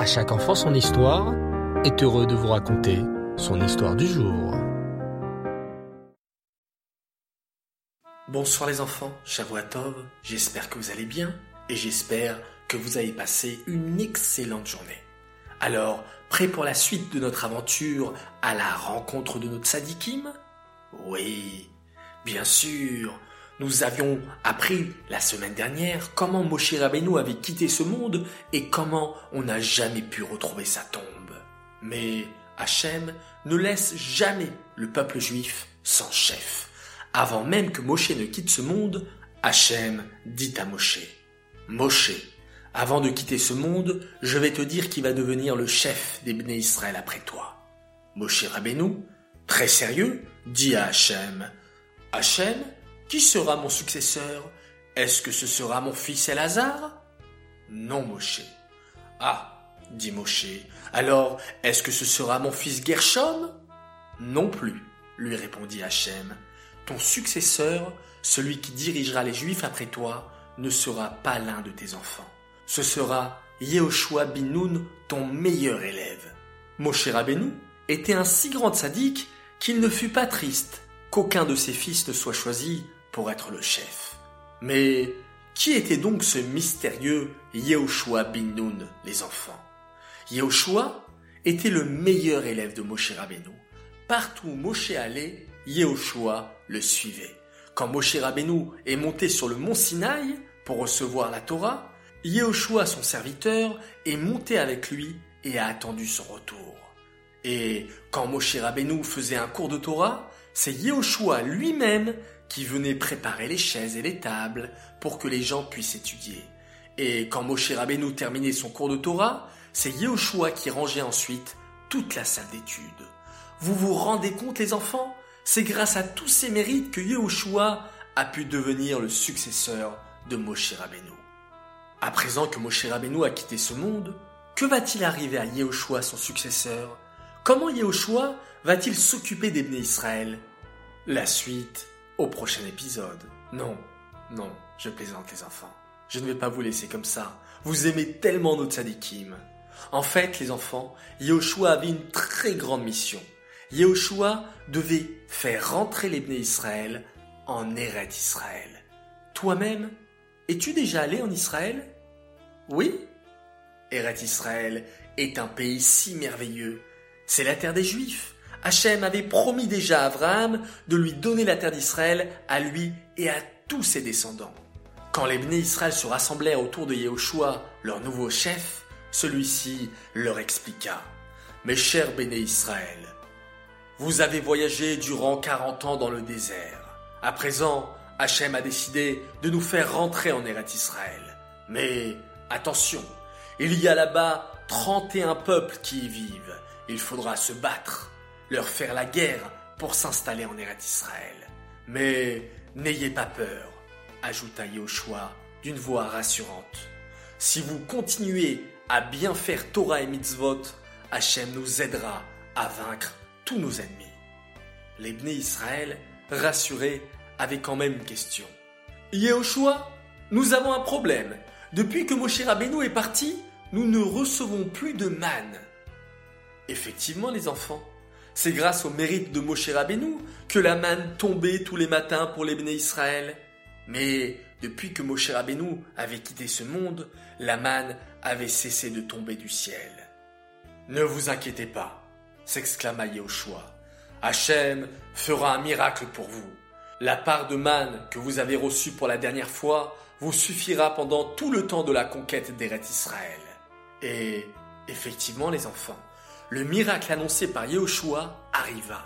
À chaque enfant son histoire est heureux de vous raconter son histoire du jour. Bonsoir les enfants, Shavuatov, j'espère que vous allez bien et j'espère que vous avez passé une excellente journée. Alors, prêt pour la suite de notre aventure à la rencontre de notre sadikim? Oui, bien sûr. Nous avions appris la semaine dernière comment Moshe Rabbeinu avait quitté ce monde et comment on n'a jamais pu retrouver sa tombe. Mais Hachem ne laisse jamais le peuple juif sans chef. Avant même que Moshe ne quitte ce monde, Hachem dit à Moshe, Moshe, avant de quitter ce monde, je vais te dire qui va devenir le chef des Bnei Israël après toi. Moshe Rabbeinu, très sérieux, dit à Hachem, Hachem, qui sera mon successeur? Est-ce que ce sera mon fils Elazar? Non, Moshe. Ah, dit Moshe, alors est-ce que ce sera mon fils Gershom? Non plus, lui répondit Hachem. Ton successeur, celui qui dirigera les Juifs après toi, ne sera pas l'un de tes enfants. Ce sera Yehoshua Binoun, ton meilleur élève. Moshe Rabbeinu était un si grand sadique qu'il ne fut pas triste qu'aucun de ses fils ne soit choisi pour être le chef. Mais qui était donc ce mystérieux Yehoshua Binoun, les enfants? Yehoshua était le meilleur élève de Moshe Rabbeinu. Partout où Moshe allait, Yehoshua le suivait. Quand Moshe Rabbeinu est monté sur le mont Sinaï pour recevoir la Torah, Yehoshua, son serviteur, est monté avec lui et a attendu son retour. Et quand Moshe Rabbeinu faisait un cours de Torah, c'est Yehoshua lui-même qui venait préparer les chaises et les tables pour que les gens puissent étudier. Et quand Moshe Rabbeinu terminait son cours de Torah, c'est Yehoshua qui rangeait ensuite toute la salle d'études. Vous vous rendez compte les enfants? C'est grâce à tous ces mérites que Yehoshua a pu devenir le successeur de Moshe Rabbeinu. À présent que Moshe Rabbeinu a quitté ce monde, que va-t-il arriver à Yehoshua son successeur? Comment Yehoshua va-t-il s'occuper des Israël? La suite au prochain épisode. Non, non, je plaisante les enfants. Je ne vais pas vous laisser comme ça. Vous aimez tellement notre sadikim. En fait, les enfants, Yehoshua avait une très grande mission. Yehoshua devait faire rentrer les Bnei Israël en Eret Israël. Toi-même, es-tu déjà allé en Israël? Oui Eret Israël est un pays si merveilleux. C'est la terre des Juifs. Hachem avait promis déjà à Abraham de lui donner la terre d'Israël à lui et à tous ses descendants. Quand les Bnei Israël se rassemblèrent autour de Yehoshua, leur nouveau chef, celui-ci leur expliqua Mes chers Béné Israël, vous avez voyagé durant 40 ans dans le désert. À présent, Hachem a décidé de nous faire rentrer en Eret Israël. Mais attention, il y a là-bas 31 peuples qui y vivent. Il faudra se battre, leur faire la guerre pour s'installer en Eret Israël. Mais n'ayez pas peur, ajouta Yoshua d'une voix rassurante. Si vous continuez à bien faire Torah et mitzvot, Hachem nous aidera à vaincre tous nos ennemis. Les Bnei Israël, rassurés, avaient quand même une question. Yehoshua, nous avons un problème. Depuis que Moshe Rabbeinu est parti, nous ne recevons plus de manne. Effectivement, les enfants, c'est grâce au mérite de Moshe Rabbeinu que la manne tombait tous les matins pour les Israël. Mais depuis que Moshe Rabbeinu avait quitté ce monde, la manne avait cessé de tomber du ciel. Ne vous inquiétez pas, s'exclama Yehoshua. Hachem fera un miracle pour vous. La part de manne que vous avez reçue pour la dernière fois vous suffira pendant tout le temps de la conquête d'Eret Israël. Et effectivement, les enfants, le miracle annoncé par Yehoshua arriva.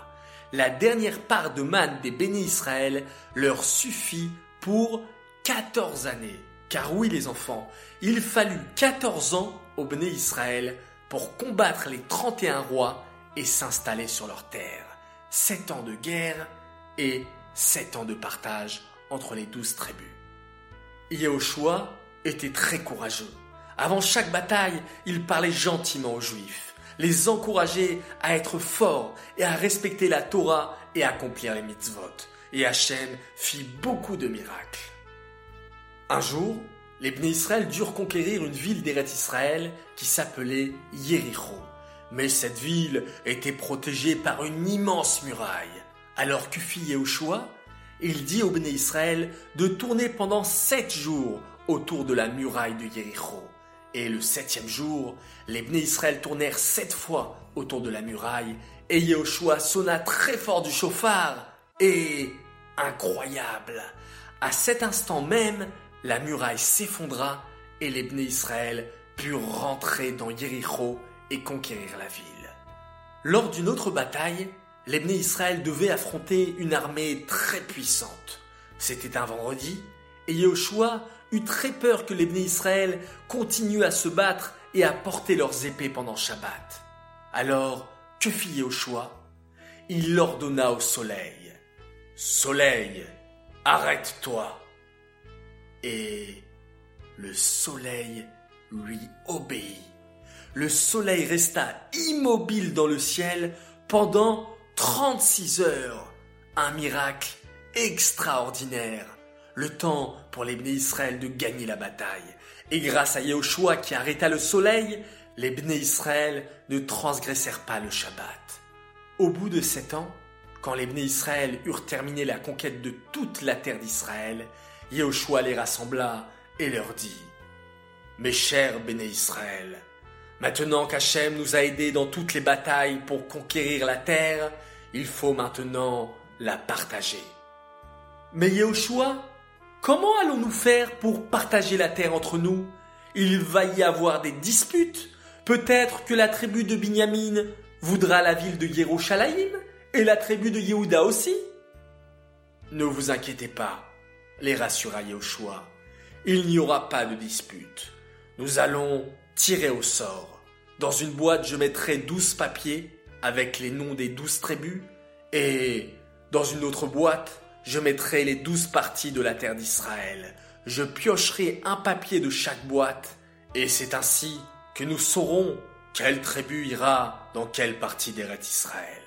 La dernière part de manne des bénis Israël leur suffit pour 14 années. Car oui les enfants, il fallut 14 ans au Béné Israël pour combattre les 31 rois et s'installer sur leur terre. 7 ans de guerre et 7 ans de partage entre les 12 tribus. Yehoshua était très courageux. Avant chaque bataille, il parlait gentiment aux Juifs, les encourageait à être forts et à respecter la Torah et accomplir les mitzvot. Et Hachem fit beaucoup de miracles. Un jour, les Bnei Israël durent conquérir une ville d'Eretz Israël qui s'appelait Yericho. Mais cette ville était protégée par une immense muraille. Alors que fit Yehoshua? Il dit aux Bnei Israël de tourner pendant sept jours autour de la muraille de Yericho. Et le septième jour, les Bnei Israël tournèrent sept fois autour de la muraille, et Yehoshua sonna très fort du chauffard, et incroyable, à cet instant même, la muraille s'effondra et les Bnei Israël purent rentrer dans Yericho et conquérir la ville. Lors d'une autre bataille, les Bnei Israël devaient affronter une armée très puissante. C'était un vendredi, et Yehoshua eut très peur que les Bnei Israël continuent à se battre et à porter leurs épées pendant Shabbat. Alors, que fit Yehoshua? Il ordonna au soleil Soleil, arrête-toi et le soleil lui obéit. Le soleil resta immobile dans le ciel pendant 36 heures. Un miracle extraordinaire. Le temps pour les Bnei Israël de gagner la bataille. Et grâce à Yahushua qui arrêta le soleil, les Bnei Israël ne transgressèrent pas le Shabbat. Au bout de sept ans, quand les Bnei Israël eurent terminé la conquête de toute la terre d'Israël, Yehoshua les rassembla et leur dit Mes chers béné Israël, maintenant qu'Hachem nous a aidés dans toutes les batailles pour conquérir la terre, il faut maintenant la partager. Mais Yehoshua, comment allons-nous faire pour partager la terre entre nous? Il va y avoir des disputes. Peut-être que la tribu de Binyamin voudra la ville de Yerushalayim et la tribu de Yehuda aussi. Ne vous inquiétez pas, les rassura Yahushua. Il n'y aura pas de dispute. Nous allons tirer au sort. Dans une boîte, je mettrai douze papiers avec les noms des douze tribus et dans une autre boîte, je mettrai les douze parties de la terre d'Israël. Je piocherai un papier de chaque boîte et c'est ainsi que nous saurons quelle tribu ira dans quelle partie d'Eretz Israël.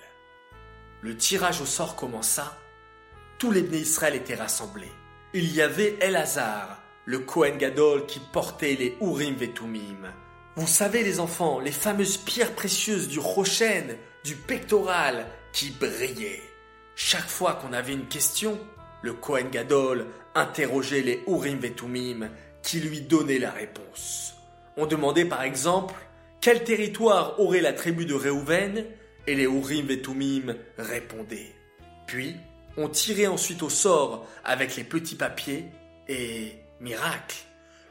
Le tirage au sort commença. Tous les Bnei Israël étaient rassemblés il y avait Elazar, le Kohen Gadol qui portait les Urim Vetumim. Vous savez les enfants, les fameuses pierres précieuses du Rochen, du pectoral, qui brillaient. Chaque fois qu'on avait une question, le Kohen Gadol interrogeait les Urim Vetumim qui lui donnaient la réponse. On demandait par exemple quel territoire aurait la tribu de Réhouven et les Urim Vetumim répondaient. Puis, on tirait ensuite au sort avec les petits papiers et, miracle,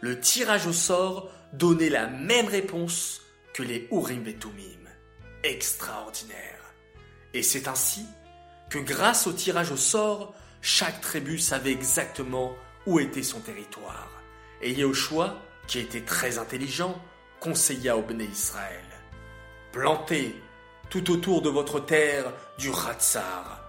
le tirage au sort donnait la même réponse que les Urim Vetumim. Extraordinaire. Et c'est ainsi que grâce au tirage au sort, chaque tribu savait exactement où était son territoire. Et Yehoshua, qui était très intelligent, conseilla au Bnei Israël. Plantez tout autour de votre terre du Ratzar,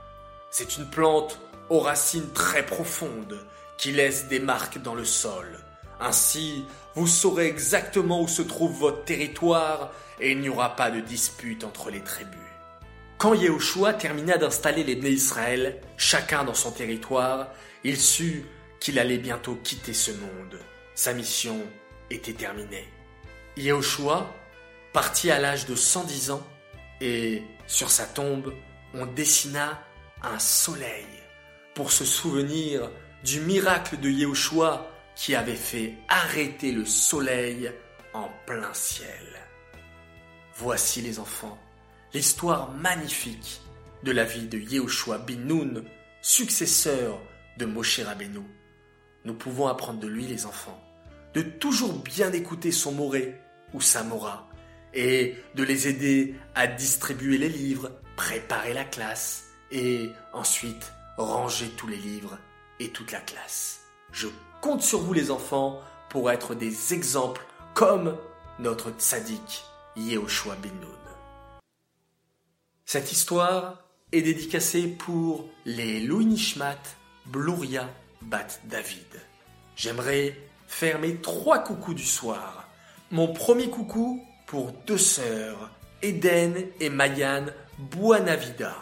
c'est une plante aux racines très profondes qui laisse des marques dans le sol. Ainsi, vous saurez exactement où se trouve votre territoire et il n'y aura pas de dispute entre les tribus. Quand Yehoshua termina d'installer les Bnei Israël, chacun dans son territoire, il sut qu'il allait bientôt quitter ce monde. Sa mission était terminée. Yehoshua partit à l'âge de 110 ans et, sur sa tombe, on dessina un soleil pour se souvenir du miracle de Yehoshua qui avait fait arrêter le soleil en plein ciel. Voici les enfants, l'histoire magnifique de la vie de Yehoshua bin Nun, successeur de Moshe Rabbeinu. Nous pouvons apprendre de lui, les enfants, de toujours bien écouter son moré ou sa mora, et de les aider à distribuer les livres, préparer la classe, et ensuite ranger tous les livres et toute la classe. Je compte sur vous les enfants pour être des exemples comme notre tzaddik Yehoshua Ben Nun. Cette histoire est dédicacée pour les Louis Nishmat Bluria Bat David. J'aimerais faire mes trois coucous du soir. Mon premier coucou pour deux sœurs, Eden et Mayan Buanavida.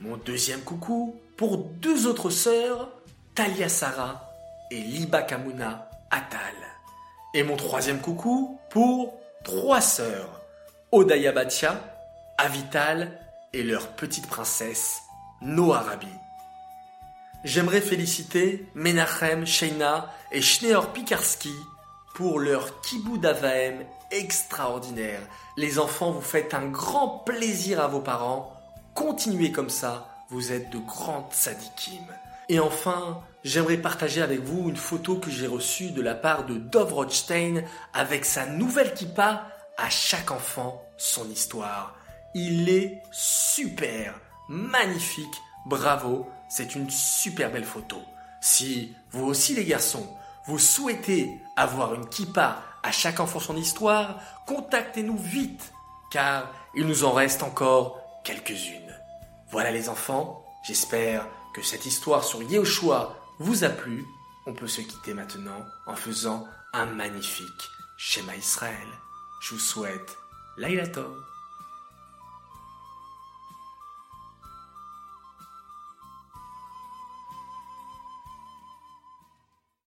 Mon deuxième coucou pour deux autres sœurs, Talia Sarah et Liba Kamuna Atal. Et mon troisième coucou pour trois sœurs, Odaya Batia, Avital et leur petite princesse, Noarabi. J'aimerais féliciter Menachem, Sheina et Schneor Pikarski pour leur kibou d'Avaem extraordinaire. Les enfants, vous faites un grand plaisir à vos parents. Continuez comme ça, vous êtes de grandes sadikim. Et enfin, j'aimerais partager avec vous une photo que j'ai reçue de la part de Dov Rothstein avec sa nouvelle kippa à chaque enfant son histoire. Il est super, magnifique, bravo, c'est une super belle photo. Si vous aussi les garçons, vous souhaitez avoir une kippa à chaque enfant son histoire, contactez-nous vite, car il nous en reste encore quelques-unes. Voilà les enfants, j'espère que cette histoire sur Yehoshua vous a plu. On peut se quitter maintenant en faisant un magnifique schéma Israël. Je vous souhaite Laila.